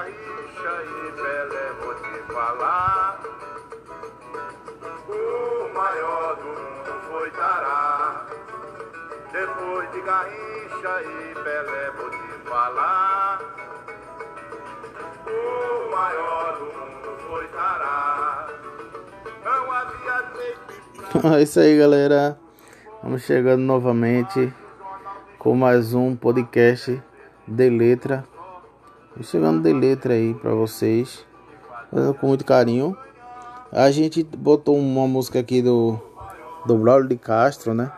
Garrincha e Pelé, vou te falar. O maior do mundo foi Tará. Depois de Garrincha e Pelé, vou te falar. O maior do mundo foi Tará. Não havia É isso aí, galera. Vamos chegando novamente com mais um podcast de letra. Vou chegando de letra aí para vocês, fazendo com muito carinho. A gente botou uma música aqui do do Braulio de Castro, né?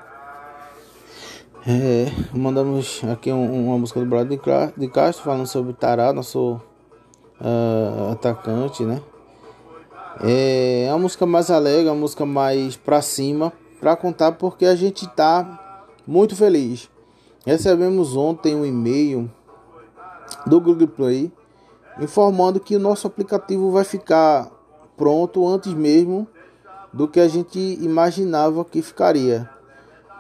É, mandamos aqui um- uma música do Braulio de Castro falando sobre Tará, nosso ah, atacante, né? É uma música mais alegre, uma música mais pra cima, pra contar porque a gente tá muito feliz. Recebemos ontem um e-mail do Google Play informando que o nosso aplicativo vai ficar pronto antes mesmo do que a gente imaginava que ficaria.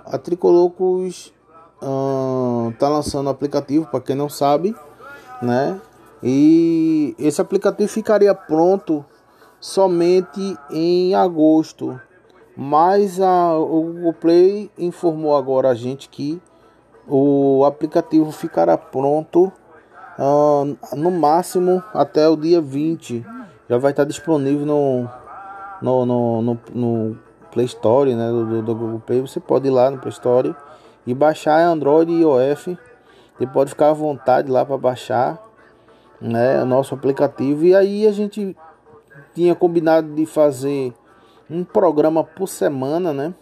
A Tricolocos ahn, tá lançando o aplicativo, para quem não sabe, né? E esse aplicativo ficaria pronto somente em agosto. Mas a, o Google Play informou agora a gente que o aplicativo ficará pronto ah, no máximo até o dia 20. Já vai estar disponível no, no, no, no, no Play Store né, do, do Google Play. Você pode ir lá no Play Store e baixar Android e iOS. Você pode ficar à vontade lá para baixar né, o nosso aplicativo. E aí a gente tinha combinado de fazer um programa por semana, né?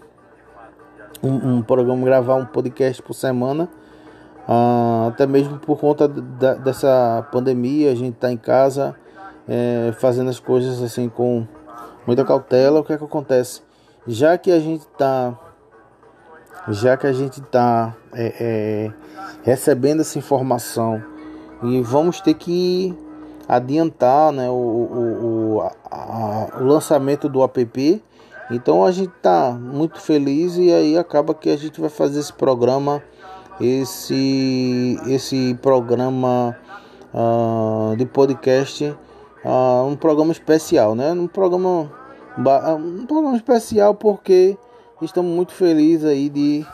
Um, um programa, gravar um podcast por semana. Ah, até mesmo por conta da- dessa pandemia, a gente tá em casa é, fazendo as coisas assim com muita cautela. O que é que acontece? Já que a gente tá já que a gente tá é, é, recebendo essa informação e vamos ter que adiantar né, o, o, o, a- o lançamento do app. Então a gente tá muito feliz e aí acaba que a gente vai fazer esse programa, esse, esse programa ah, de podcast, ah, um programa especial, né? Um programa, ba- um programa especial porque estamos muito felizes aí de,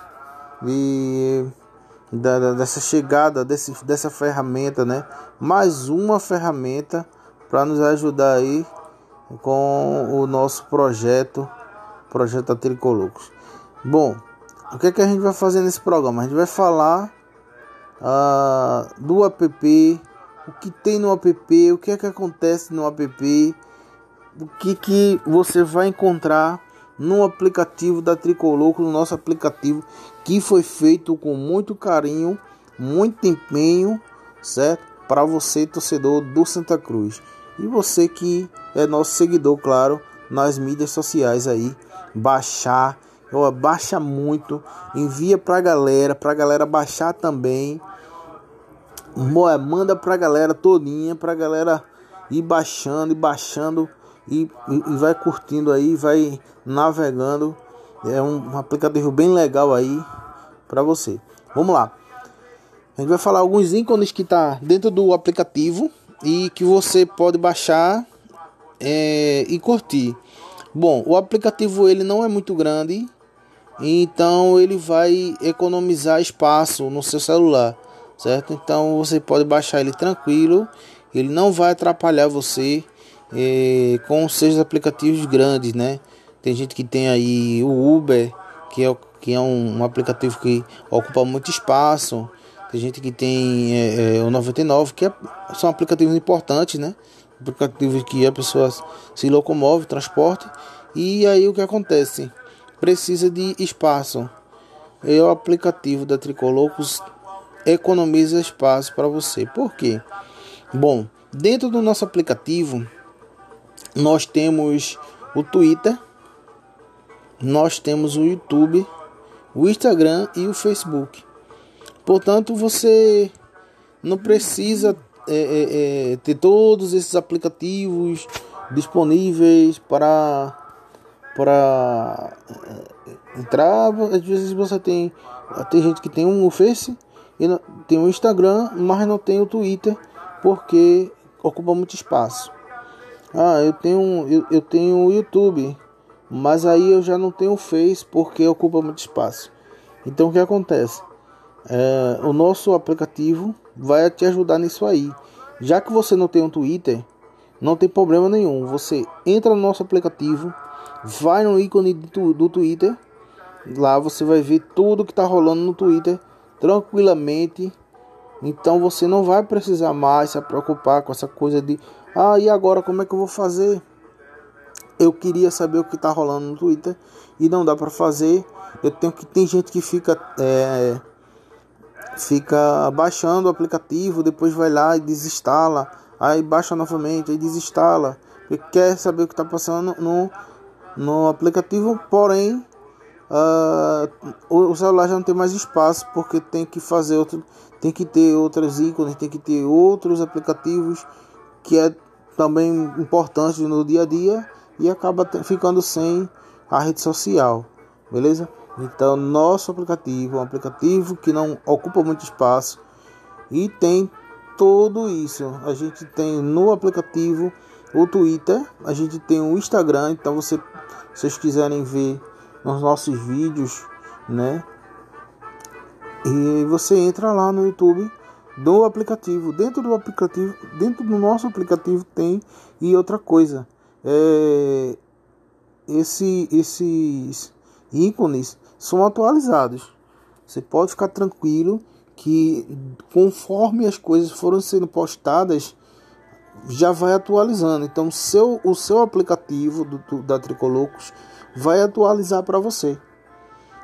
de da, dessa chegada desse, dessa ferramenta, né? Mais uma ferramenta para nos ajudar aí com o nosso projeto, projeto da Tricolocos. Bom, o que é que a gente vai fazer nesse programa? A gente vai falar ah, do app, o que tem no app, o que é que acontece no app, o que que você vai encontrar no aplicativo da Tricoloco, no nosso aplicativo que foi feito com muito carinho, muito empenho, certo? Para você, torcedor do Santa Cruz. E você que é nosso seguidor, claro, nas mídias sociais aí, baixar, ó, baixa muito, envia pra galera, pra galera baixar também. É, Manda pra galera todinha, pra galera ir baixando e baixando e, e- vai curtindo aí, vai navegando. É um, um aplicativo bem legal aí pra você. Vamos lá. A gente vai falar alguns ícones que tá dentro do aplicativo e que você pode baixar é, e curtir. Bom, o aplicativo ele não é muito grande, então ele vai economizar espaço no seu celular, certo? Então você pode baixar ele tranquilo, ele não vai atrapalhar você eh, com os seus aplicativos grandes, né? Tem gente que tem aí o Uber, que é, que é um, um aplicativo que ocupa muito espaço. Tem gente que tem eh, eh, o 99, que é- são aplicativos importantes, né? Aplicativos que a pessoa se locomove, transporte. E aí o que acontece? Precisa de espaço. E o aplicativo da Tricolocos economiza espaço para você. Por quê? Bom, dentro do nosso aplicativo nós temos o Twitter, nós temos o YouTube, o Instagram e o Facebook. Portanto, você não precisa é, é, é, ter todos esses aplicativos disponíveis para para é, entrar. Às vezes você tem tem gente que tem um Face e não- tem o Instagram, mas não tem o Twitter porque ocupa muito espaço. Ah, eu tenho eu, eu tenho o YouTube, mas aí eu já não tenho o Face porque ocupa muito espaço. Então o que acontece? É, o nosso aplicativo vai te ajudar nisso aí. Já que você não tem um Twitter, não tem problema nenhum. Você entra no nosso aplicativo, vai no ícone do, Twitter, lá você vai ver tudo que está rolando no Twitter tranquilamente. Então você não vai precisar mais se preocupar com essa coisa de ah, e agora como é que eu vou fazer? Eu queria saber o que está rolando no Twitter e não dá para fazer. Eu tenho que tem gente que fica é, fica baixando o aplicativo, depois vai lá e desinstala, aí baixa novamente, aí desinstala, quer saber o que está passando no, no aplicativo, porém uh, o, celular já não tem mais espaço porque tem que fazer outro, tem que ter outros ícones, tem que ter outros aplicativos que é também importante no dia a dia e acaba ficando sem a rede social, beleza? Então, nosso aplicativo é um aplicativo que não ocupa muito espaço e tem tudo isso. A gente tem no aplicativo o Twitter, a gente tem o Instagram, então você, se vocês quiserem ver os nossos vídeos, né? E você entra lá no YouTube do aplicativo. Dentro do aplicativo, dentro do nosso aplicativo tem e outra coisa, é esse esses ícones são atualizados. Você pode ficar tranquilo que conforme as coisas foram sendo postadas, já vai atualizando. Então, seu, o seu aplicativo do, do da Tricolocos vai atualizar para você.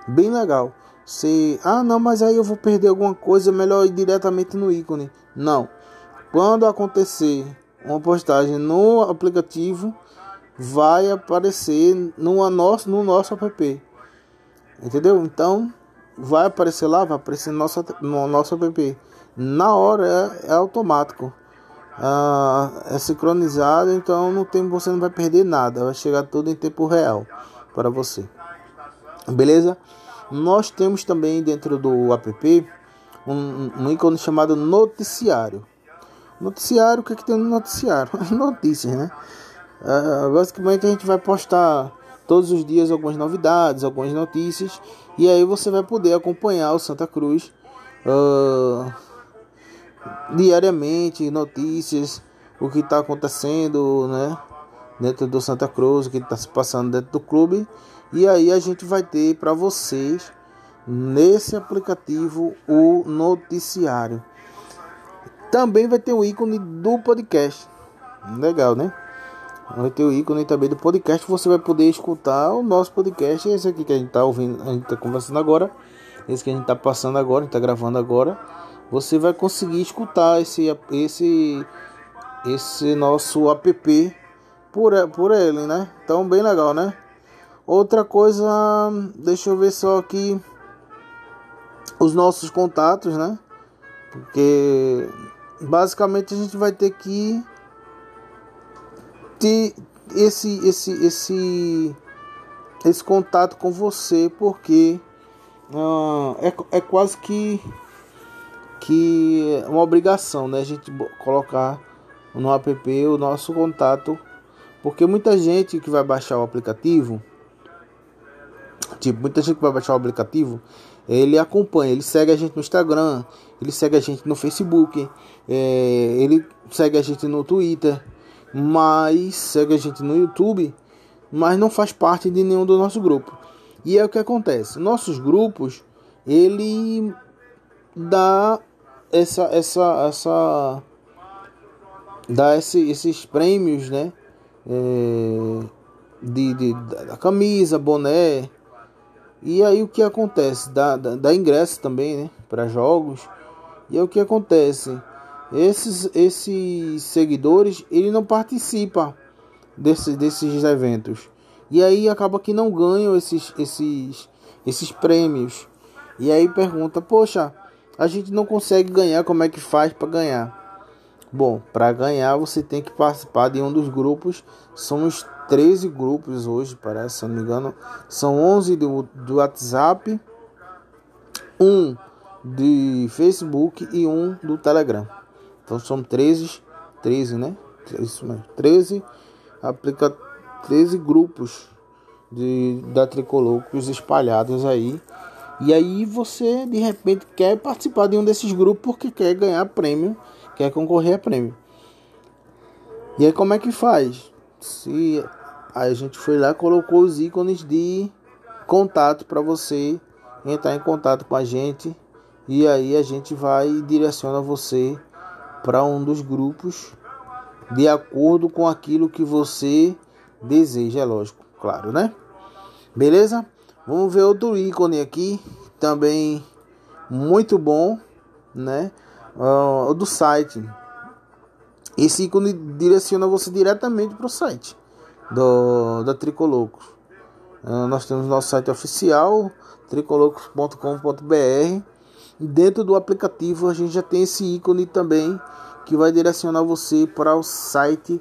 Bem legal. Você, ah, não, mas aí eu vou perder alguma coisa, melhor ir diretamente no ícone. Não. Quando acontecer uma postagem no aplicativo, vai aparecer no nosso, no nosso app. Entendeu? Então, vai aparecer lá, vai aparecer no nosso, no nosso app. Na hora é, é automático. Ah, é sincronizado, então não tem, você não vai perder nada. Vai chegar tudo em tempo real para você. Beleza? Nós temos também dentro do app um, um ícone chamado noticiário. Noticiário, o que, é que tem no noticiário? Notícias, né? Ah, basicamente a gente vai postar todos os dias algumas novidades, algumas notícias, e aí você vai poder acompanhar o Santa Cruz uh, diariamente, notícias, o que está acontecendo, né? Dentro do Santa Cruz, o que está se passando dentro do clube, e aí a gente vai ter para vocês nesse aplicativo o noticiário. Também vai ter o ícone do podcast. Legal, né? vai ter o ícone também do podcast. Você vai poder escutar o nosso podcast. Esse aqui que a gente está ouvindo, a gente está conversando agora. Esse que a gente está passando agora, está gravando agora. Você vai conseguir escutar esse, esse, esse nosso app por, por ele, né? Então, bem legal, né? Outra coisa, deixa eu ver só aqui os nossos contatos, né? Porque basicamente a gente vai ter que ter esse esse esse esse contato com você porque uh, é, é quase que que uma obrigação né a gente colocar no app o nosso contato porque muita gente que vai baixar o aplicativo tipo muita gente que vai baixar o aplicativo ele acompanha ele segue a gente no Instagram ele segue a gente no Facebook é, ele segue a gente no Twitter mas segue a gente no YouTube, mas não faz parte de nenhum do nosso grupo. E é o que acontece. Nossos grupos, ele dá essa essa essa dá esse, esses prêmios, né? É, de, de, da camisa, boné. E aí o que acontece? Dá, dá, dá ingresso também, né? Para jogos. E é o que acontece esses, esses seguidores ele não participa desse, desses eventos e aí acaba que não ganham esses, esses, esses prêmios e aí pergunta poxa a gente não consegue ganhar como é que faz para ganhar bom para ganhar você tem que participar de um dos grupos somos 13 grupos hoje parece se não me engano são 11 do, do WhatsApp um de Facebook e um do Telegram então são 13, 13, né? Isso mesmo. 13 aplica 13 grupos de da Tricolocos espalhados aí. E aí você de repente quer participar de um desses grupos porque quer ganhar prêmio, quer concorrer a prêmio. E aí como é que faz? Se a gente foi lá colocou os ícones de contato para você entrar em contato com a gente e aí a gente vai e direciona você para um dos grupos de acordo com aquilo que você deseja, é lógico, claro, né? Beleza? Vamos ver outro ícone aqui, também muito bom, né? Uh, o do site. Esse ícone direciona você diretamente para o site do, da Tricolocos. Uh, nós temos nosso site oficial, tricolocos.com.br. Dentro do aplicativo a gente já tem esse ícone também que vai direcionar você para o site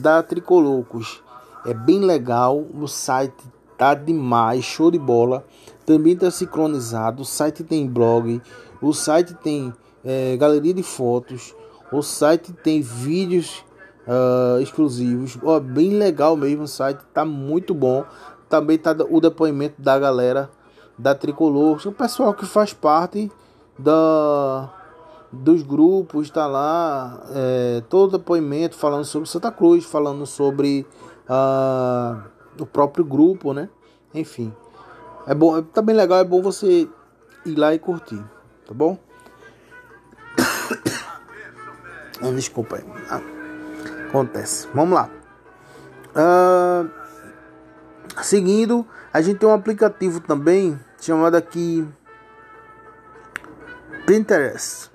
da Tricolocos. É bem legal, o site tá demais, show de bola. Também está sincronizado, o site tem blog, o site tem é, galeria de fotos, o site tem vídeos uh, exclusivos. Oh, bem legal mesmo o site, tá muito bom. Também tá o depoimento da galera da Tricolor, o pessoal que faz parte da dos grupos, está lá é, todo depoimento falando sobre Santa Cruz, falando sobre uh, o próprio grupo, né? Enfim, é bom, tá bem legal, é bom você ir lá e curtir, tá bom? ah, desculpa aí. Ah, acontece. Vamos lá. Uh, seguindo, a gente tem um aplicativo também chamado aqui Pinterest.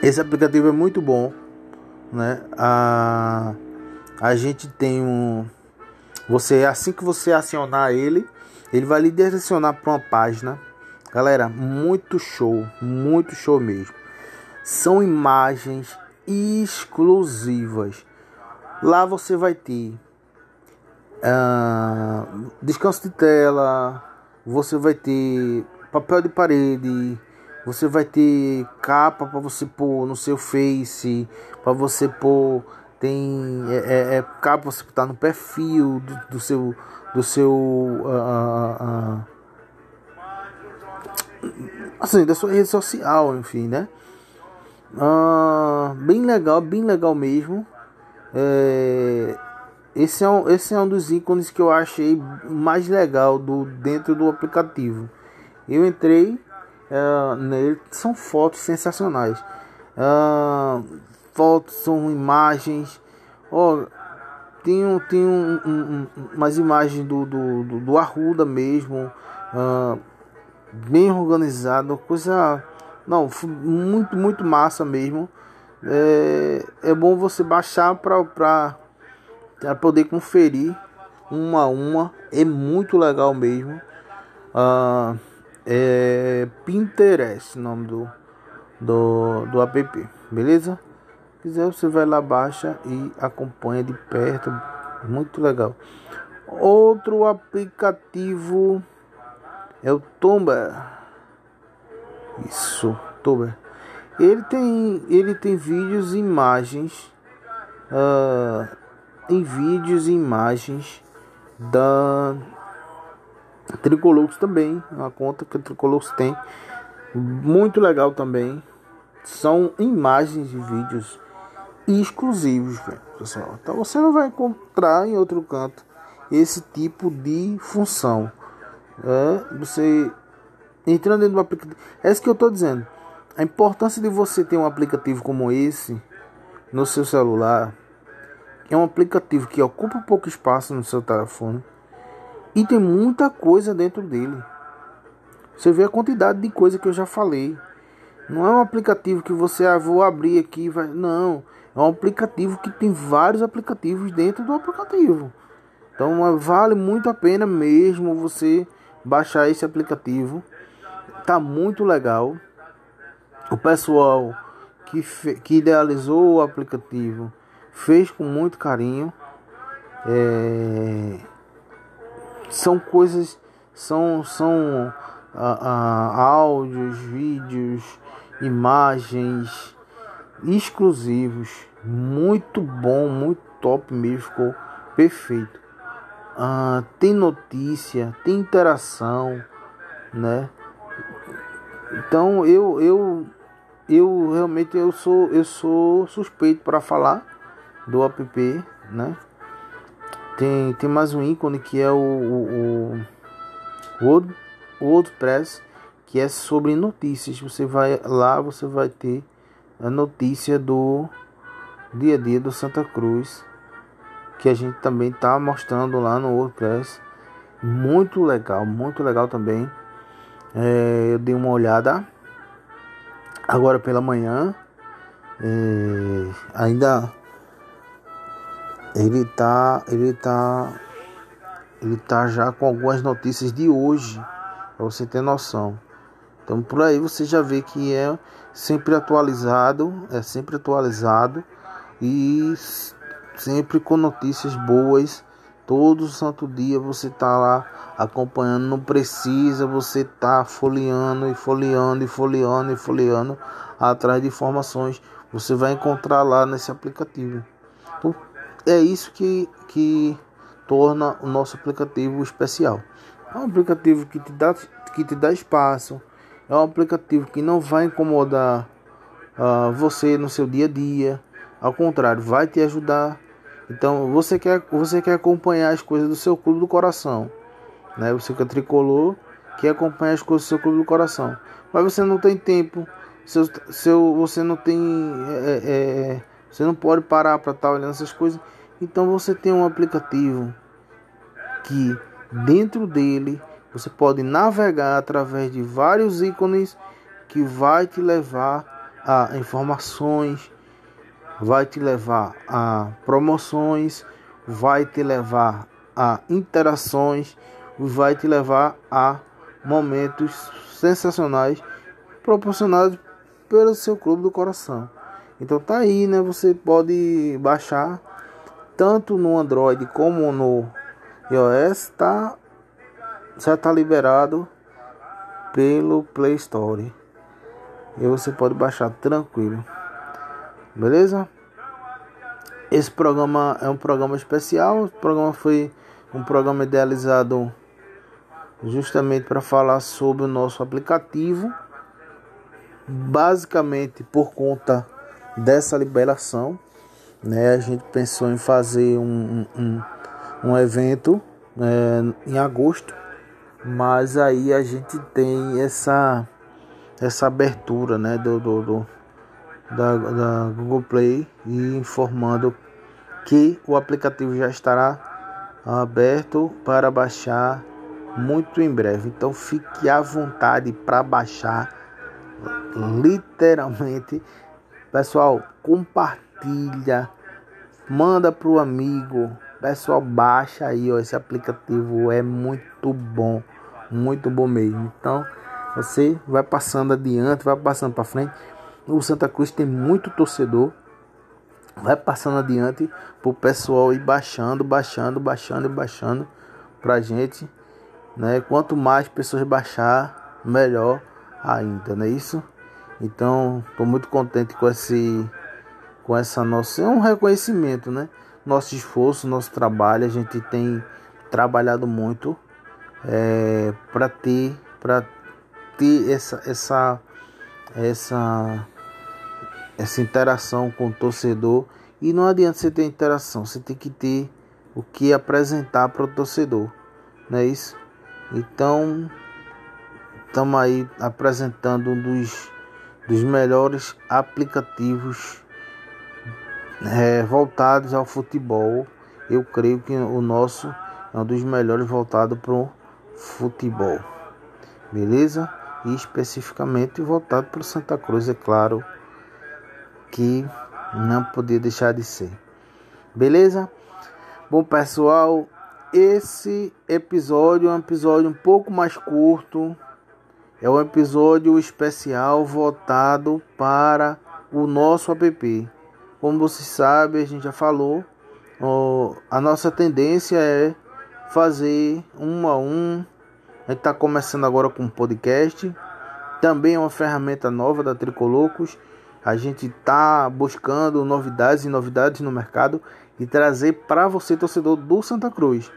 Esse aplicativo é muito bom, né? A, a gente tem um. Você assim que você acionar ele, ele vai lhe direcionar para uma página. Galera, muito show, muito show mesmo. São imagens exclusivas. Lá você vai ter uh, descanso de tela, você vai ter papel de parede, você vai ter capa para você pôr no seu Face, para você pôr tem é, é, é para você botar no perfil do, do seu do seu uh, uh, assim da sua rede social, enfim, né? Uh, bem legal, bem legal mesmo. É, esse, é um, esse é um dos ícones que eu achei mais legal do dentro do aplicativo. Eu entrei nele são fotos sensacionais. Fotos são imagens. Oh, tem, um, tem um, um, umas imagens do, do, do, do Arruda mesmo. Uh, bem organizado. Coisa. Não, muito, muito massa mesmo. É, é bom você baixar para poder conferir uma a uma. É muito legal mesmo. Uh, é Pinterest, nome do, do, do app, beleza? Se quiser você vai lá, baixa e acompanha de perto, muito legal. Outro aplicativo é o Tumblr. Isso, Tumblr. Ele tem, ele tem vídeos e imagens, uh, em vídeos e imagens da Tricolux também, uma conta que a tem. Muito legal também. São imagens e vídeos exclusivos, pessoal. Então você não vai encontrar em outro canto esse tipo de função. É, você entrando dentro do aplicativo. É isso que eu estou dizendo. A importância de você ter um aplicativo como esse no seu celular. É um aplicativo que ocupa pouco espaço no seu telefone e tem muita coisa dentro dele. Você vê a quantidade de coisa que eu já falei. Não é um aplicativo que você ah, vou abrir aqui, vai. Não, é um aplicativo que tem vários aplicativos dentro do aplicativo. Então vale muito a pena mesmo você baixar esse aplicativo. Tá muito legal. O pessoal que, que idealizou o aplicativo fez com muito carinho. É, são coisas, são, são ah, áudios, vídeos, imagens, exclusivos, muito bom, muito top mesmo, ficou perfeito. Ah, tem notícia, tem interação, né? Então eu eu eu realmente eu sou eu sou suspeito para falar do app, né? Tem, tem mais um ícone que é o, o, o Word, WordPress, que é sobre notícias. Você vai lá, você vai ter a notícia do dia a dia do Santa Cruz, que a gente também tá mostrando lá no WordPress. Muito legal, muito legal também. É, eu dei uma olhada agora pela manhã. É, ainda ele tá, ele tá, ele tá já com algumas notícias de hoje, para você ter noção. Então por aí você já vê que é sempre atualizado, é sempre atualizado e sempre com notícias boas. Todo santo dia você tá lá acompanhando, não precisa você tá folheando e folheando e folheando e folheando atrás de informações. Você vai encontrar lá nesse aplicativo. Então, é isso que, que torna o nosso aplicativo especial. É um aplicativo que te dá, que te dá espaço, é um aplicativo que não vai incomodar uh, você no seu dia a dia, ao contrário, vai te ajudar. Então, você quer, você quer acompanhar as coisas do seu clube do coração, né? Você que é tricolor, quer acompanhar as coisas do seu clube do coração, mas você não tem tempo, seu, seu, você não tem, é, é, é você não pode parar para estar tá olhando essas coisas. Então você tem um aplicativo que dentro dele você pode navegar através de vários ícones que vai te levar a informações, vai te levar a promoções, vai te levar a interações, vai te levar a momentos sensacionais proporcionados pelo seu clube do coração. Então tá aí, né? Você pode baixar tanto no Android como no iOS, tá já tá liberado pelo Play Store. E você pode baixar tranquilo. Beleza? Esse programa é um programa especial. O programa foi um programa idealizado justamente para falar sobre o nosso aplicativo. Basicamente por conta dessa liberação, né, a gente pensou em fazer um, um, um evento é, em agosto, mas aí a gente tem essa essa abertura né, do, do, do da, da Google Play e informando que o aplicativo já estará aberto para baixar muito em breve. Então fique à vontade para baixar literalmente Pessoal, compartilha, manda pro amigo. Pessoal, baixa aí, ó, esse aplicativo é muito bom, muito bom mesmo. Então, você vai passando adiante, vai passando para frente. O Santa Cruz tem muito torcedor. Vai passando adiante pro pessoal ir baixando, baixando, baixando e baixando pra gente, né? Quanto mais pessoas baixar, melhor ainda, não é isso? Então, estou muito contente com esse com essa nossa é um reconhecimento, né? Nosso esforço, nosso trabalho, a gente tem trabalhado muito é, para ter para ter essa essa essa essa interação com o torcedor e não adianta você ter interação, você tem que ter o que apresentar para o torcedor, não é isso? Então, estamos aí apresentando um dos dos melhores aplicativos é, voltados ao futebol. Eu creio que o nosso é um dos melhores voltado para o futebol. Beleza? E especificamente voltado para o Santa Cruz, é claro que não podia deixar de ser. Beleza? Bom, pessoal, esse episódio é um episódio um pouco mais curto é um episódio especial voltado para o nosso app. Como você sabe, a gente já falou, a nossa tendência é fazer um a um. A gente está começando agora com um podcast. Também é uma ferramenta nova da Tricolocos. A gente tá buscando novidades e novidades no mercado e trazer para você, torcedor do Santa Cruz.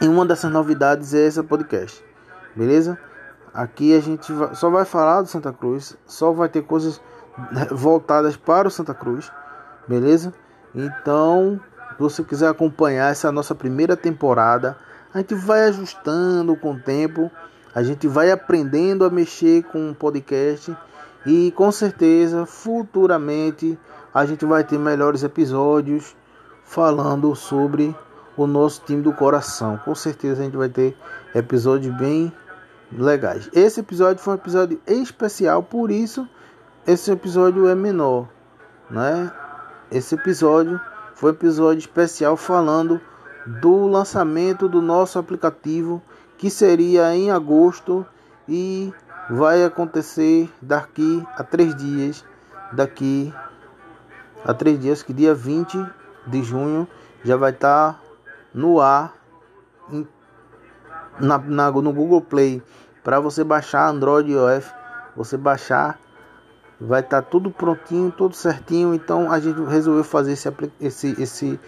E uma dessas novidades é esse podcast, beleza? Aqui a gente só vai falar do Santa Cruz, só vai ter coisas voltadas para o Santa Cruz, beleza? Então, se você quiser acompanhar essa nossa primeira temporada, a gente vai ajustando com o tempo, a gente vai aprendendo a mexer com o podcast e com certeza futuramente a gente vai ter melhores episódios falando sobre o nosso time do coração. Com certeza a gente vai ter episódios bem legais. Esse episódio foi um episódio especial, por isso esse episódio é menor, né? Esse episódio foi um episódio especial falando do lançamento do nosso aplicativo que seria em agosto e vai acontecer daqui a três dias, daqui a três dias, que dia 20 de junho já vai estar tá no ar em, na, na, no Google Play para você baixar Android e iOS, você baixar vai estar tá tudo prontinho, tudo certinho. Então a gente resolveu fazer esse esse esse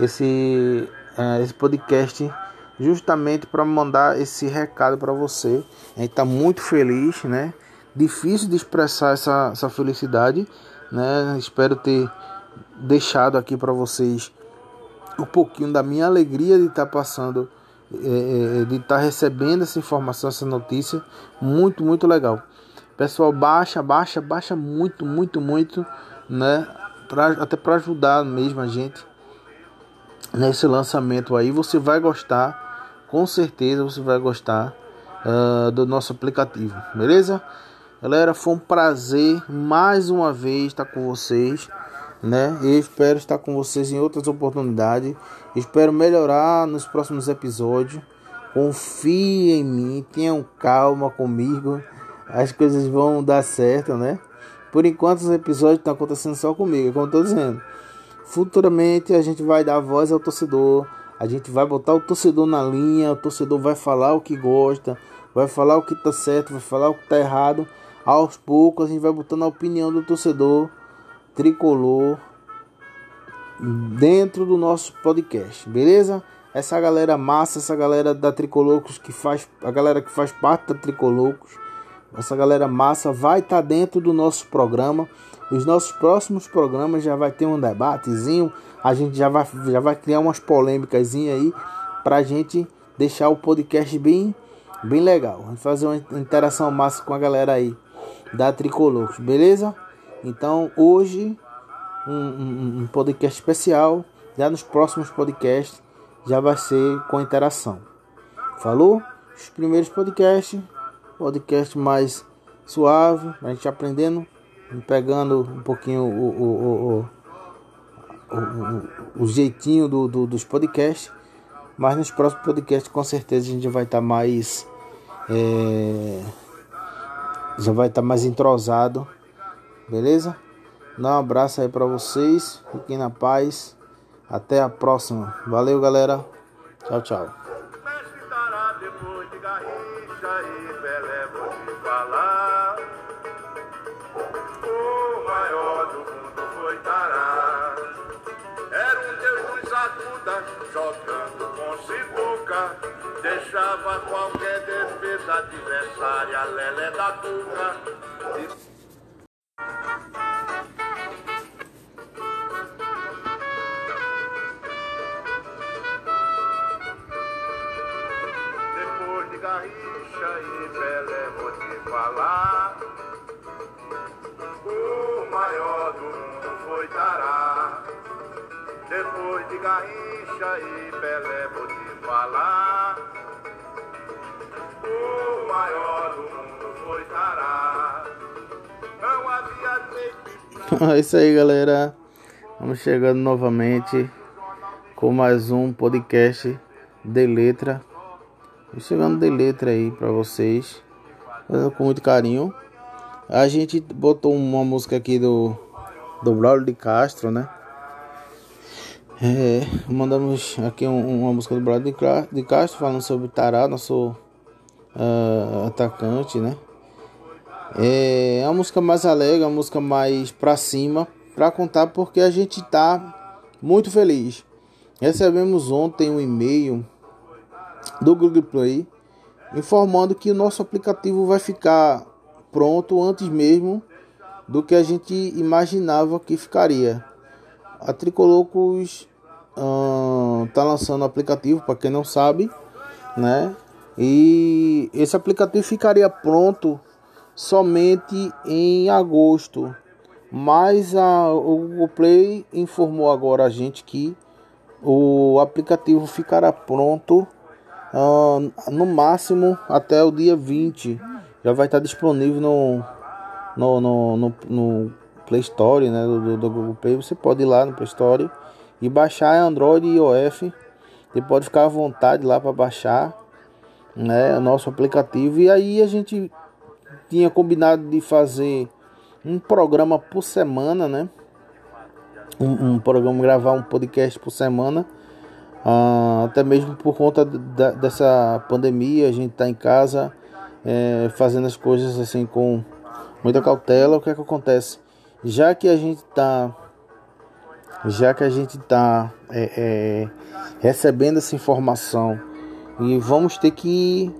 esse, uh, esse podcast justamente para mandar esse recado para você. A gente está muito feliz, né? Difícil de expressar essa, essa felicidade, né? Espero ter deixado aqui para vocês um pouquinho da minha alegria de estar tá passando, é, é, de estar tá recebendo essa informação, essa notícia, muito, muito legal. Pessoal, baixa, baixa, baixa muito, muito, muito, né? Pra, até para ajudar mesmo a gente nesse lançamento aí. Você vai gostar, com certeza você vai gostar uh, do nosso aplicativo, beleza? Galera, foi um prazer mais uma vez estar com vocês né? Eu espero estar com vocês em outras oportunidades. Espero melhorar nos próximos episódios. Confie em mim, tenham calma comigo. As coisas vão dar certo, né? Por enquanto os episódios estão acontecendo só comigo, como estou dizendo. Futuramente a gente vai dar voz ao torcedor. A gente vai botar o torcedor na linha, o torcedor vai falar o que gosta, vai falar o que está certo, vai falar o que está errado. Aos poucos a gente vai botando a opinião do torcedor tricolor dentro do nosso podcast, beleza? Essa galera massa, essa galera da Tricolocos que faz, a galera que faz parte da Tricolocos, essa galera massa vai estar tá dentro do nosso programa. Os nossos próximos programas já vai ter um debatezinho, a gente já vai, já vai criar umas polêmicas aí pra gente deixar o podcast bem, bem legal. Fazer uma interação massa com a galera aí da Tricolocos, beleza? Então hoje um, um, um, podcast especial. Já nos próximos podcasts já vai ser com interação. Falou? Os primeiros podcasts, podcast mais suave, a gente aprendendo, pegando um pouquinho o, o, o, o, jeitinho do, do, dos podcasts. Mas nos próximos podcasts com certeza a gente vai estar tá mais. É, já vai estar tá mais entrosado Beleza? Dá um abraço aí para vocês. Fiquem na paz. Até a próxima. Valeu, galera. Tchau, tchau. Deixava qualquer defesa adversária lelé da cuca. É isso aí, galera. Vamos chegando novamente com mais um podcast de letra chegando de letra aí para vocês, com muito carinho. A gente botou uma música aqui do do Braulio de Castro, né? É, mandamos aqui um, uma música do Braulio de Castro falando sobre Tará, nosso uh, atacante, né? É uma música mais alegre, uma música mais pra cima, pra contar porque a gente tá muito feliz. Recebemos ontem um e-mail do Google Play informando que o nosso aplicativo vai ficar pronto antes mesmo do que a gente imaginava que ficaria. A Tricolocos está lançando o aplicativo, para quem não sabe, né? E esse aplicativo ficaria pronto somente em agosto. Mas a, o Google Play informou agora a gente que o aplicativo ficará pronto uh, no máximo até o dia 20. Já vai estar disponível no, no, no, no, no Play Store né, do, do, Google Play. Você pode ir lá no Play Store e baixar Android e iOS. Você pode ficar à vontade lá para baixar né, o nosso aplicativo. E aí a gente tinha combinado de fazer um programa por semana, né? Um, um programa, gravar um podcast por semana. Uh, até mesmo por conta da, dessa pandemia, a gente está em casa é, fazendo as coisas assim com muita cautela. O que é que acontece? Já que a gente está já que a gente está é, é, recebendo essa informação e vamos ter que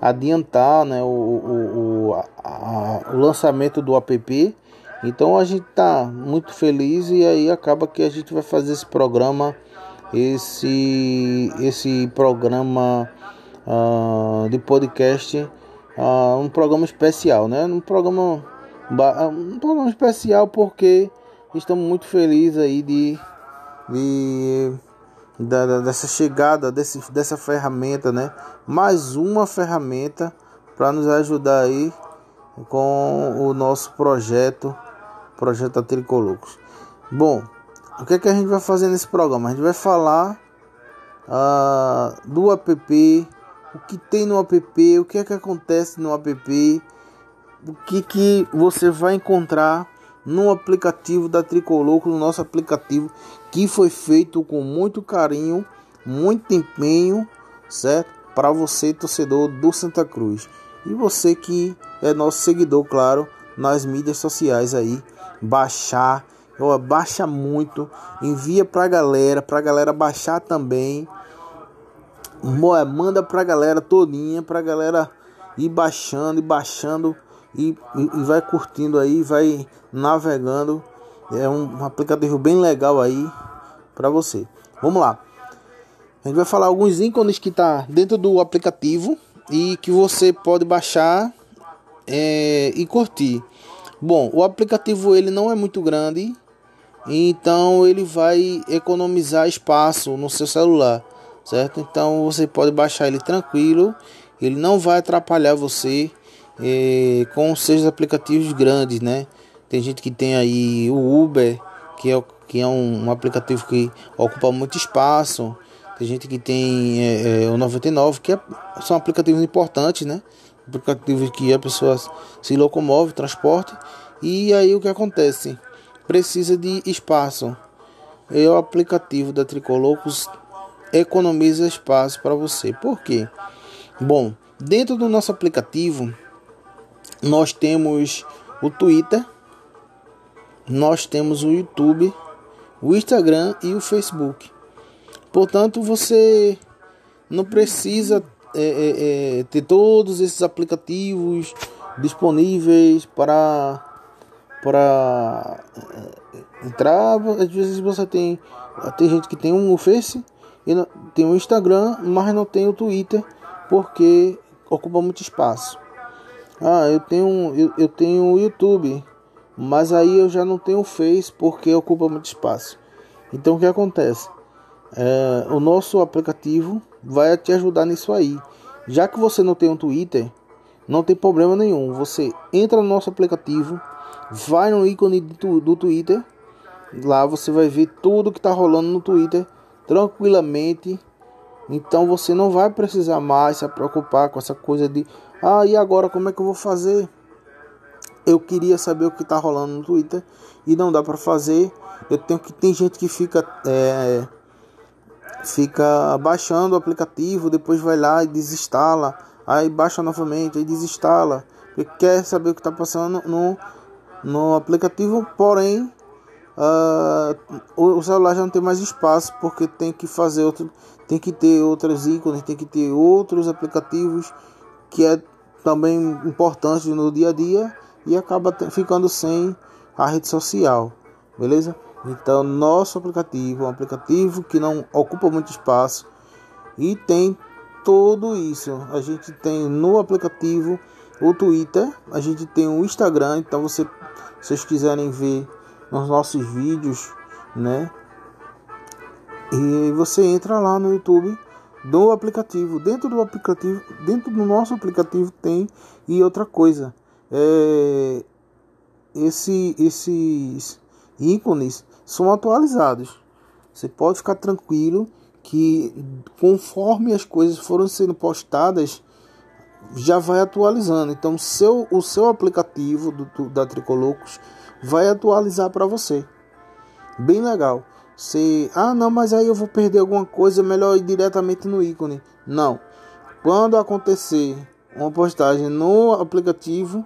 adiantar né, o, o, a, o lançamento do app. Então a gente está muito feliz e aí acaba que a gente vai fazer esse programa, esse, esse programa uh, de podcast, uh, um programa especial, né? Um programa, um programa especial porque estamos muito felizes aí de, de da, dessa chegada desse, dessa ferramenta, né? Mais uma ferramenta para nos ajudar aí com o nosso projeto, projeto Tricolocos. Bom, o que é que a gente vai fazer nesse programa? A gente vai falar uh, do app, o que tem no app, o que é que acontece no app, o que que você vai encontrar no aplicativo da Tricoloco, no nosso aplicativo que foi feito com muito carinho, muito empenho, certo? Para você, torcedor do Santa Cruz. E você que é nosso seguidor, claro, nas mídias sociais aí, baixar, ó, baixa muito, envia pra galera, pra galera baixar também. Manda pra galera todinha, pra galera ir baixando e baixando e, e, vai curtindo aí, vai navegando. É um, um aplicativo bem legal aí para você. Vamos lá. A gente vai falar alguns ícones que tá dentro do aplicativo e que você pode baixar é, e curtir. Bom, o aplicativo ele não é muito grande, então ele vai economizar espaço no seu celular, certo? Então você pode baixar ele tranquilo, ele não vai atrapalhar você é, com seus aplicativos grandes, né? Tem gente que tem aí o Uber, que é, que é um, um aplicativo que ocupa muito espaço. Tem gente que tem é, é, o 99, que é, são aplicativos importantes, né? Aplicativos que a pessoa se locomove, transporte. E aí o que acontece? Precisa de espaço. E o aplicativo da Tricolocos economiza espaço para você. Por quê? Bom, dentro do nosso aplicativo nós temos o Twitter, nós temos o YouTube, o Instagram e o Facebook. Portanto, você não precisa é, é, é, ter todos esses aplicativos disponíveis para para é, entrar. Às vezes você tem tem gente que tem um Face e tem o Instagram, mas não tem o Twitter porque ocupa muito espaço. Ah, eu tenho eu, eu tenho o YouTube, mas aí eu já não tenho o Face porque ocupa muito espaço. Então o que acontece? É, o nosso aplicativo vai te ajudar nisso aí. Já que você não tem um Twitter, não tem problema nenhum. Você entra no nosso aplicativo, vai no ícone do, Twitter, lá você vai ver tudo que está rolando no Twitter tranquilamente. Então você não vai precisar mais se preocupar com essa coisa de ah, e agora como é que eu vou fazer? Eu queria saber o que tá rolando no Twitter e não dá para fazer. Eu tenho que tem gente que fica é, fica baixando o aplicativo, depois vai lá e desinstala, aí baixa novamente, aí desinstala. porque quer saber o que está passando no, no aplicativo, porém uh, o, celular já não tem mais espaço porque tem que fazer outro, tem que ter outros ícones, tem que ter outros aplicativos que é também importante no dia a dia e acaba ficando sem a rede social, beleza? Então nosso aplicativo é um aplicativo que não ocupa muito espaço e tem tudo isso. A gente tem no aplicativo o Twitter, a gente tem o Instagram, então você, se vocês quiserem ver nos nossos vídeos, né? E você entra lá no YouTube do aplicativo. Dentro do aplicativo, dentro do nosso aplicativo tem e outra coisa, é esse esses ícones são atualizados. Você pode ficar tranquilo que conforme as coisas foram sendo postadas, já vai atualizando. Então, seu, o seu aplicativo do, do da Tricolocos vai atualizar para você. Bem legal. Se, ah, não, mas aí eu vou perder alguma coisa, melhor ir diretamente no ícone. Não. Quando acontecer uma postagem no aplicativo,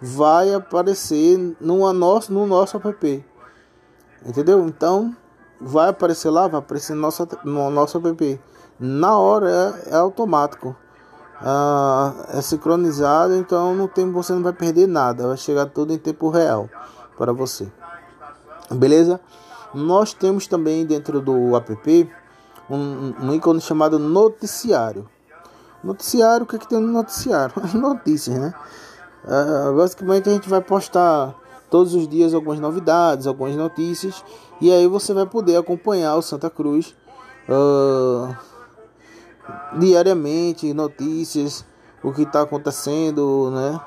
vai aparecer no nosso, no nosso app. Entendeu? Então, vai aparecer lá, vai aparecer no nosso, no nosso app. Na hora é, é automático. Ah, é sincronizado, então não tem, você não vai perder nada. Vai chegar tudo em tempo real para você. Beleza? Nós temos também dentro do app um, um ícone chamado noticiário. Noticiário, o que, é que tem no noticiário? Notícias, né? Ah, basicamente a gente vai postar todos os dias algumas novidades, algumas notícias e aí você vai poder acompanhar o Santa Cruz uh, diariamente, notícias, o que está acontecendo, né?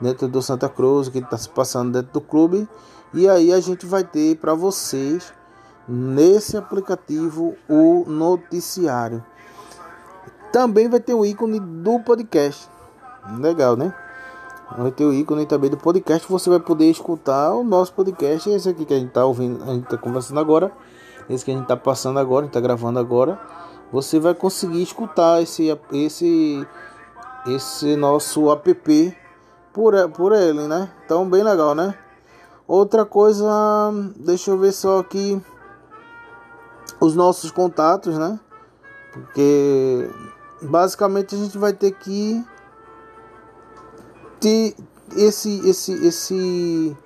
Dentro do Santa Cruz, o que está se passando dentro do clube. E aí a gente vai ter para vocês nesse aplicativo o noticiário. Também vai ter o ícone do podcast. Legal, né? Vai ter o ícone também do podcast. Você vai poder escutar o nosso podcast. Esse aqui que a gente está ouvindo, a gente está conversando agora. Esse que a gente está passando agora, a gente está gravando agora. Você vai conseguir escutar esse, esse, esse nosso app por, por ele, né? Então, bem legal, né? Outra coisa, deixa eu ver só aqui os nossos contatos, né? Porque basicamente a gente vai ter que ter esse esse esse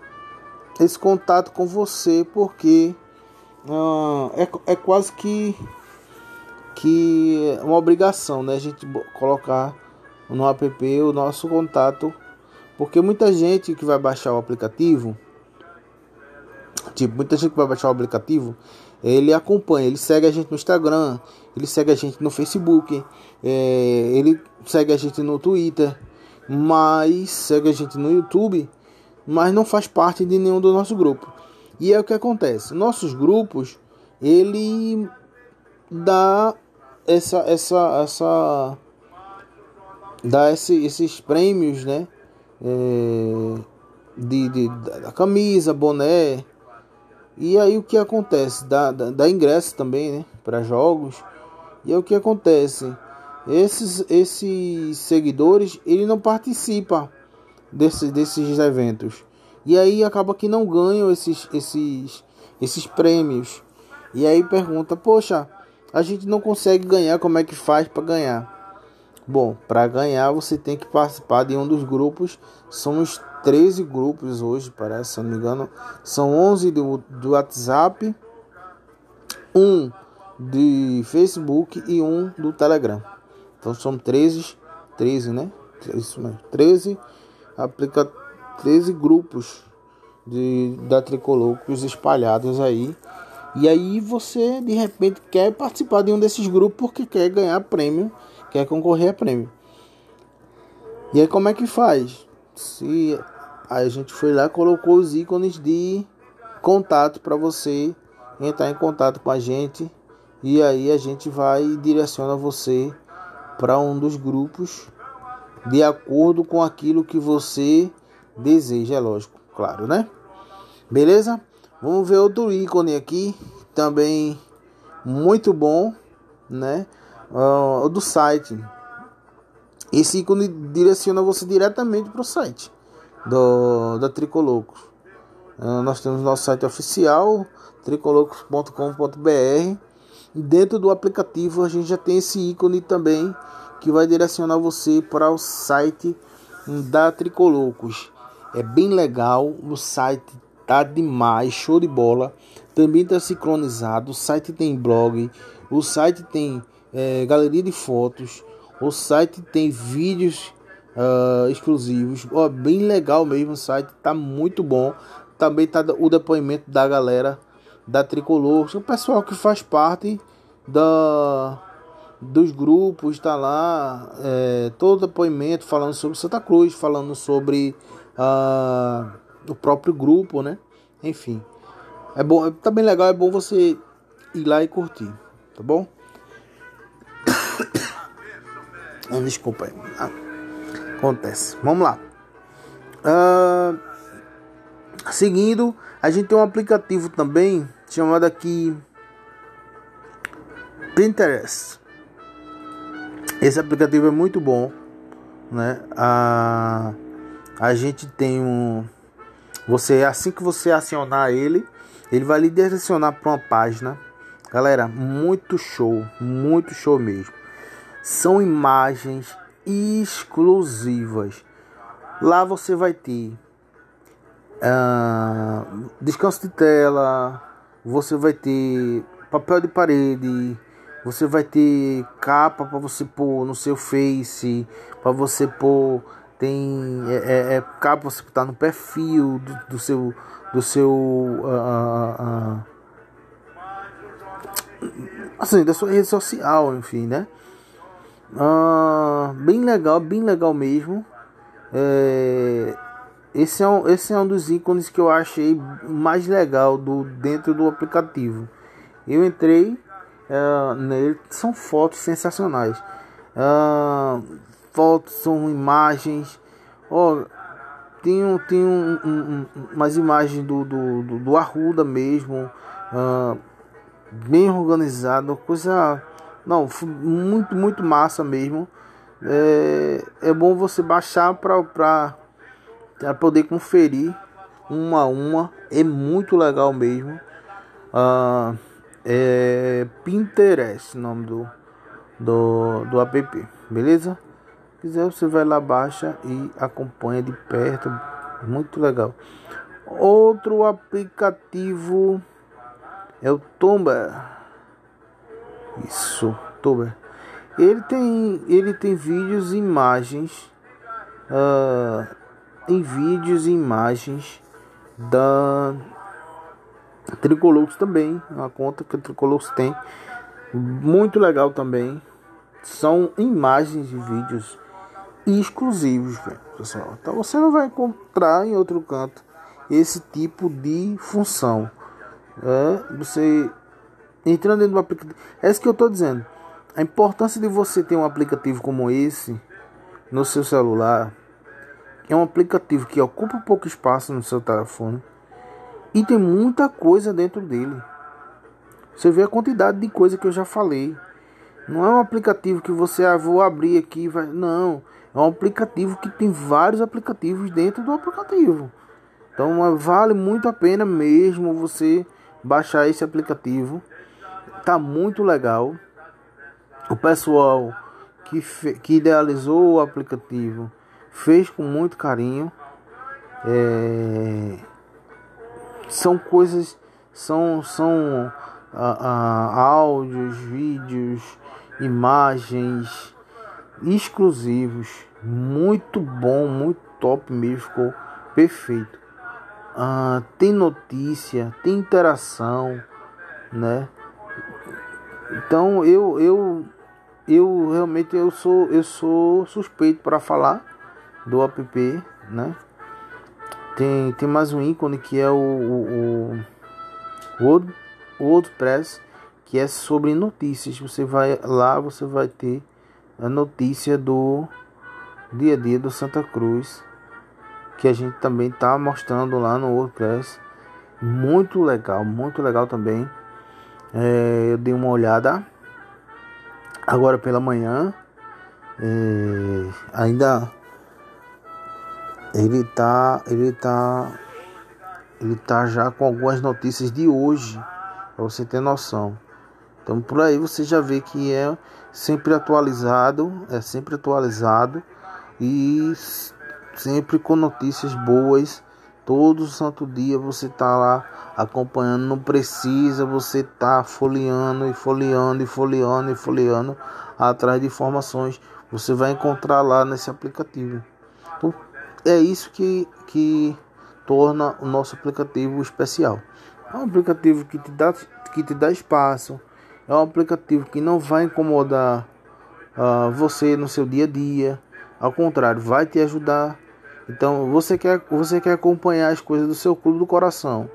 esse contato com você porque uh, é, é quase que que uma obrigação né a gente colocar no app o nosso contato porque muita gente que vai baixar o aplicativo tipo muita gente que vai baixar o aplicativo ele acompanha ele segue a gente no Instagram ele segue a gente no Facebook é, ele segue a gente no Twitter mas segue a gente no YouTube, mas não faz parte de nenhum do nosso grupo. E é o que acontece. Nossos grupos, ele dá essa essa essa dá esse, esses prêmios, né? É, de, de, da camisa, boné. E aí o que acontece? Dá, dá, dá ingresso também, né? Para jogos. E é o que acontece esses, esses seguidores ele não participa desses, desses eventos. E aí acaba que não ganham esses, esses, esses prêmios. E aí pergunta poxa a gente não consegue ganhar como é que faz para ganhar? Bom para ganhar você tem que participar de um dos grupos. Somos 13 grupos hoje parece se não me engano. São 11 do, do WhatsApp um de Facebook e um do Telegram então são 13, 13, né? Isso mesmo. 13 aplica 13 grupos de da Tricolocos espalhados aí. E aí você de repente quer participar de um desses grupos porque quer ganhar prêmio, quer concorrer a prêmio. E aí como é que faz? Se a gente foi lá colocou os ícones de contato para você entrar em contato com a gente e aí a gente vai e direciona você para um dos grupos de acordo com aquilo que você deseja, é lógico, claro, né? Beleza? Vamos ver outro ícone aqui, também muito bom, né? Uh, do site. esse ícone direciona você diretamente para o site do, da Tricolocos. Uh, nós temos nosso site oficial, tricolocos.com.br. Dentro do aplicativo a gente já tem esse ícone também que vai direcionar você para o site da Tricolocos. É bem legal, o site tá demais, show de bola. Também está sincronizado, o site tem blog, o site tem é, galeria de fotos, o site tem vídeos uh, exclusivos. Oh, bem legal mesmo o site, tá muito bom. Também tá o depoimento da galera da Tricolor, o pessoal que faz parte da dos grupos, está lá é, todo depoimento falando sobre Santa Cruz, falando sobre uh, o próprio grupo, né? Enfim, é bom, tá bem legal, é bom você ir lá e curtir, tá bom? Ah, desculpa aí. Ah, acontece. Vamos lá. Uh, seguindo, a gente tem um aplicativo também chamado aqui Pinterest. Esse aplicativo é muito bom, né? A, a gente tem um você assim que você acionar ele, ele vai lhe direcionar para uma página. Galera, muito show, muito show mesmo são imagens exclusivas. Lá você vai ter uh, descanso de tela, você vai ter papel de parede, você vai ter capa para você pôr no seu Face, para você pôr tem é, é, é capa você botar no perfil do, do seu do seu uh, uh, assim da sua rede social, enfim, né? Ah, bem legal, bem legal mesmo. É, esse, é um, esse é um dos ícones que eu achei mais legal do dentro do aplicativo. Eu entrei uh, nele, são fotos sensacionais. Uh, fotos são imagens. Oh, tem, um, tem um, um, umas imagens do, do, do, do Arruda mesmo. Uh, bem organizado, coisa não, muito, muito massa mesmo. É, é bom você baixar para poder conferir uma a uma. É muito legal mesmo. Ah, é Pinterest, nome do, do, do app, beleza? Se quiser, você vai lá, baixa e acompanha de perto. Muito legal. Outro aplicativo é o Tomba. Isso, Tober. Ele tem, ele tem vídeos e imagens, uh, em vídeos e imagens da Tricolux também, uma conta que a Tricolux tem, muito legal também. São imagens e vídeos exclusivos, pessoal. Então você não vai encontrar em outro canto esse tipo de função. É, você entrando do aplicativo. É isso que eu estou dizendo. A importância de você ter um aplicativo como esse no seu celular é um aplicativo que ocupa pouco espaço no seu telefone e tem muita coisa dentro dele. Você vê a quantidade de coisa que eu já falei. Não é um aplicativo que você ah, vou abrir aqui, vai. Não, é um aplicativo que tem vários aplicativos dentro do aplicativo. Então vale muito a pena mesmo você baixar esse aplicativo tá muito legal. O pessoal que, que idealizou o aplicativo fez com muito carinho. É, são coisas, são, são a, áudios, vídeos, imagens exclusivos. Muito bom, muito top mesmo, ficou perfeito. Ah, tem notícia, tem interação, né? Então eu eu eu realmente eu sou eu sou suspeito para falar do app, né? Tem, tem mais um ícone que é o, o, o Word, WordPress, que é sobre notícias. Você vai lá, você vai ter a notícia do dia a dia do Santa Cruz, que a gente também tá mostrando lá no WordPress. Muito legal, muito legal também. É, eu dei uma olhada agora pela manhã é, ainda ele tá ele tá ele tá já com algumas notícias de hoje para você ter noção. Então por aí você já vê que é sempre atualizado é sempre atualizado e sempre com notícias boas. Todo santo dia você tá lá acompanhando não precisa você tá folheando e folheando e folheando e folheando atrás de informações. Você vai encontrar lá nesse aplicativo. É isso que, que torna o nosso aplicativo especial. É um aplicativo que te dá, que te dá espaço, é um aplicativo que não vai incomodar uh, você no seu dia a dia, ao contrário, vai te ajudar. Então, você quer, você quer acompanhar as coisas do seu clube do coração,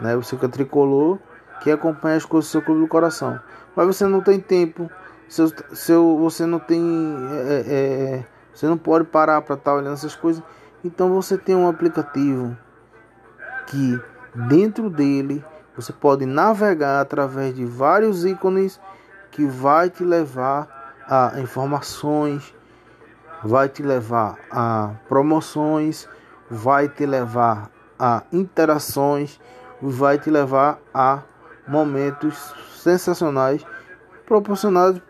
né? Você que é tricolor, quer acompanhar as coisas do seu clube do coração, mas você não tem tempo seu, seu, você não tem. É, é, é você não pode parar para estar tá olhando essas coisas. Então você tem um aplicativo que dentro dele você pode navegar através de vários ícones que vai te levar a informações, vai te levar a promoções, vai te levar a interações, vai te levar a momentos sensacionais proporcionados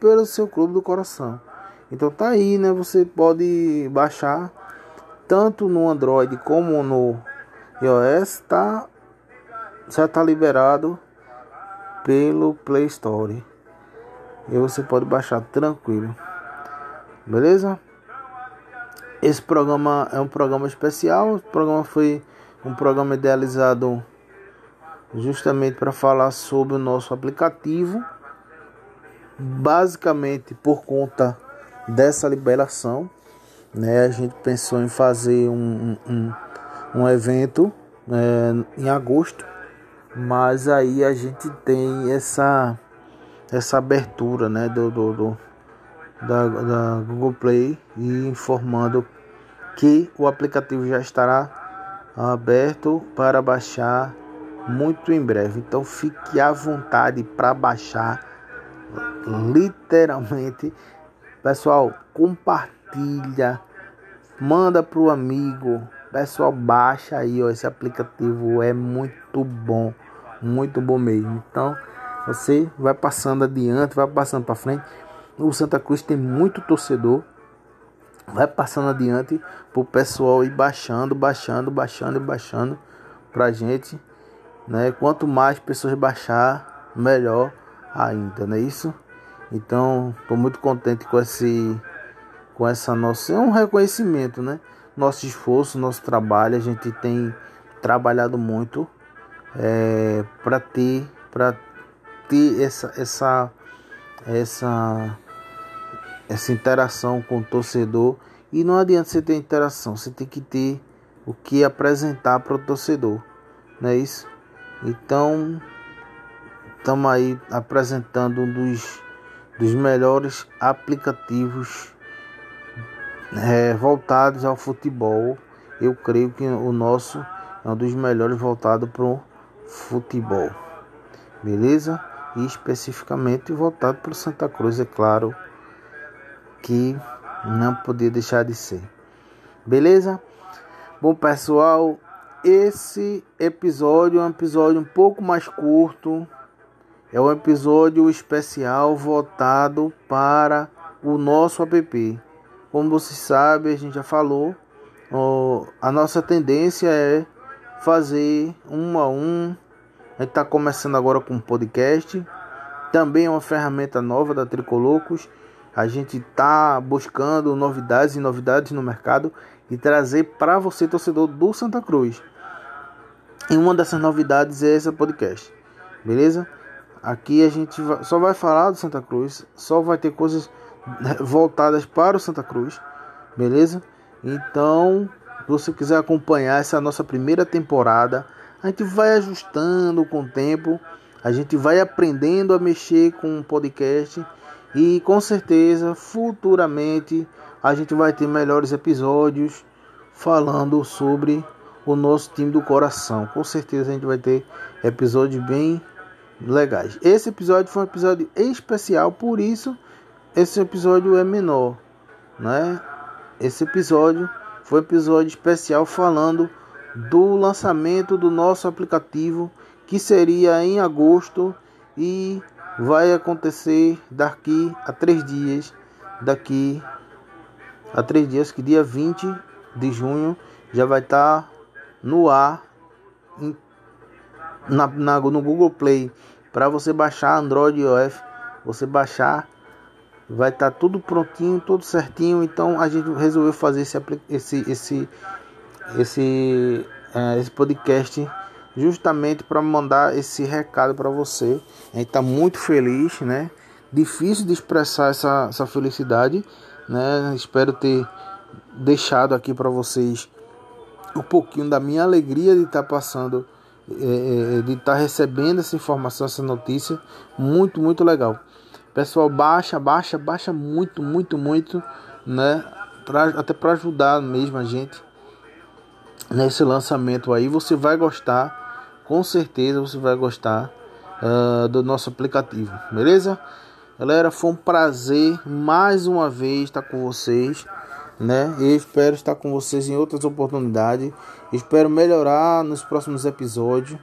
pelo seu clube do coração. Então tá aí, né? Você pode baixar tanto no Android como no iOS, tá já tá liberado pelo Play Store. E você pode baixar tranquilo. Beleza? Esse programa é um programa especial. O programa foi um programa idealizado justamente para falar sobre o nosso aplicativo basicamente por conta dessa liberação, né, a gente pensou em fazer um, um, um evento é, em agosto, mas aí a gente tem essa essa abertura né, do, do, do da, da Google Play e informando que o aplicativo já estará aberto para baixar muito em breve. Então fique à vontade para baixar literalmente. Pessoal, compartilha, manda pro amigo. Pessoal, baixa aí, ó, esse aplicativo é muito bom, muito bom mesmo. Então, você vai passando adiante, vai passando para frente. O Santa Cruz tem muito torcedor. Vai passando adiante pro pessoal ir baixando, baixando, baixando e baixando pra gente, né? Quanto mais pessoas baixar, melhor ainda, não é isso? Então, estou muito contente com esse com essa nossa é um reconhecimento, né? Nosso esforço, nosso trabalho, a gente tem trabalhado muito é, para ter para ter essa essa essa essa interação com o torcedor e não adianta você ter interação, você tem que ter o que apresentar para o torcedor, não é isso? Então, estamos aí apresentando um dos dos melhores aplicativos é, voltados ao futebol. Eu creio que o nosso é um dos melhores voltado para o futebol. Beleza? E especificamente voltado para o Santa Cruz, é claro que não podia deixar de ser. Beleza? Bom, pessoal, esse episódio é um episódio um pouco mais curto é um episódio especial voltado para o nosso app. Como você sabe, a gente já falou, ó, a nossa tendência é fazer um a um. A gente está começando agora com um podcast. Também é uma ferramenta nova da Tricolocos. A gente está buscando novidades e novidades no mercado e trazer para você, torcedor do Santa Cruz. E uma dessas novidades é esse podcast. Beleza? Aqui a gente só vai falar do Santa Cruz, só vai ter coisas né, voltadas para o Santa Cruz, beleza? Então, se você quiser acompanhar essa nossa primeira temporada, a gente vai ajustando com o tempo, a gente vai aprendendo a mexer com o podcast e com certeza futuramente a gente vai ter melhores episódios falando sobre o nosso time do coração. Com certeza a gente vai ter episódios bem legais. Esse episódio foi um episódio especial, por isso esse episódio é menor, né? Esse episódio foi um episódio especial falando do lançamento do nosso aplicativo que seria em agosto e vai acontecer daqui a três dias. Daqui a três dias, que dia 20 de junho já vai estar tá no ar em, na, na, no Google Play para você baixar Android e iOS. Você baixar, vai estar tá tudo prontinho, tudo certinho. Então a gente resolveu fazer esse esse esse esse, uh, esse podcast justamente para mandar esse recado para você. A gente está muito feliz, né? Difícil de expressar essa, essa felicidade, né? Espero ter deixado aqui para vocês um pouquinho da minha alegria de estar tá passando, é, é, de estar tá recebendo essa informação, essa notícia, muito, muito legal. Pessoal, baixa, baixa, baixa muito, muito, muito, né? Pra, até para ajudar mesmo a gente nesse lançamento aí. Você vai gostar com certeza você vai gostar uh, do nosso aplicativo, beleza? Galera, foi um prazer mais uma vez estar com vocês, né? Eu espero estar com vocês em outras oportunidades. Espero melhorar nos próximos episódios.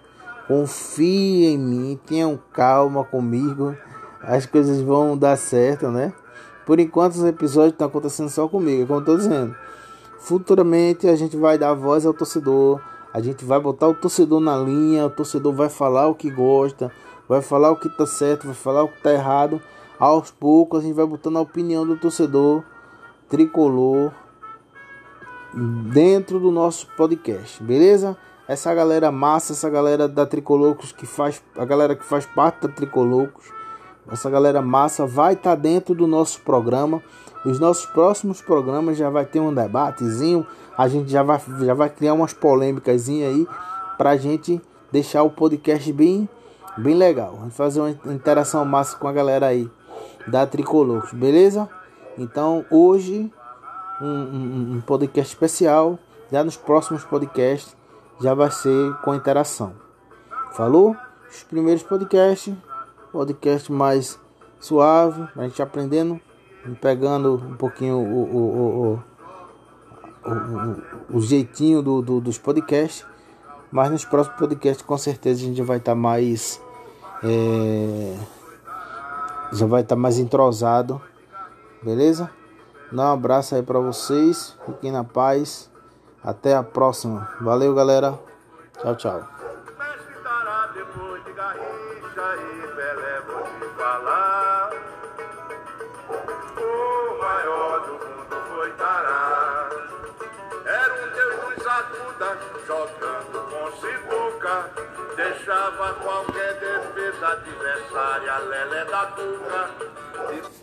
Confie em mim, tenham calma comigo. As coisas vão dar certo, né? Por enquanto os episódios estão acontecendo só comigo, como eu estou dizendo. Futuramente a gente vai dar voz ao torcedor a gente vai botar o torcedor na linha, o torcedor vai falar o que gosta, vai falar o que tá certo, vai falar o que tá errado. Aos poucos a gente vai botando a opinião do torcedor tricolor dentro do nosso podcast, beleza? Essa galera massa, essa galera da Tricolocos que faz, a galera que faz parte da Tricolocos, essa galera massa vai estar tá dentro do nosso programa. Os nossos próximos programas já vai ter um debatezinho, a gente já vai, já vai criar umas polêmicas aí pra gente deixar o podcast bem, bem legal. Vamos fazer uma interação massa com a galera aí da Tricolor, beleza? Então hoje um, um, podcast especial. Já nos próximos podcasts já vai ser com interação. Falou? Os primeiros podcasts, podcast mais suave, a gente aprendendo, pegando um pouquinho o, o o, o, jeitinho do, do, dos podcasts. Mas nos próximos podcasts com certeza a gente vai estar tá mais. É, já vai estar tá mais entrosado. Beleza? Dá um abraço aí para vocês. Fiquem na paz. Até a próxima. Valeu, galera. Tchau, tchau. com deixava qualquer defesa adversária lelé da tuca.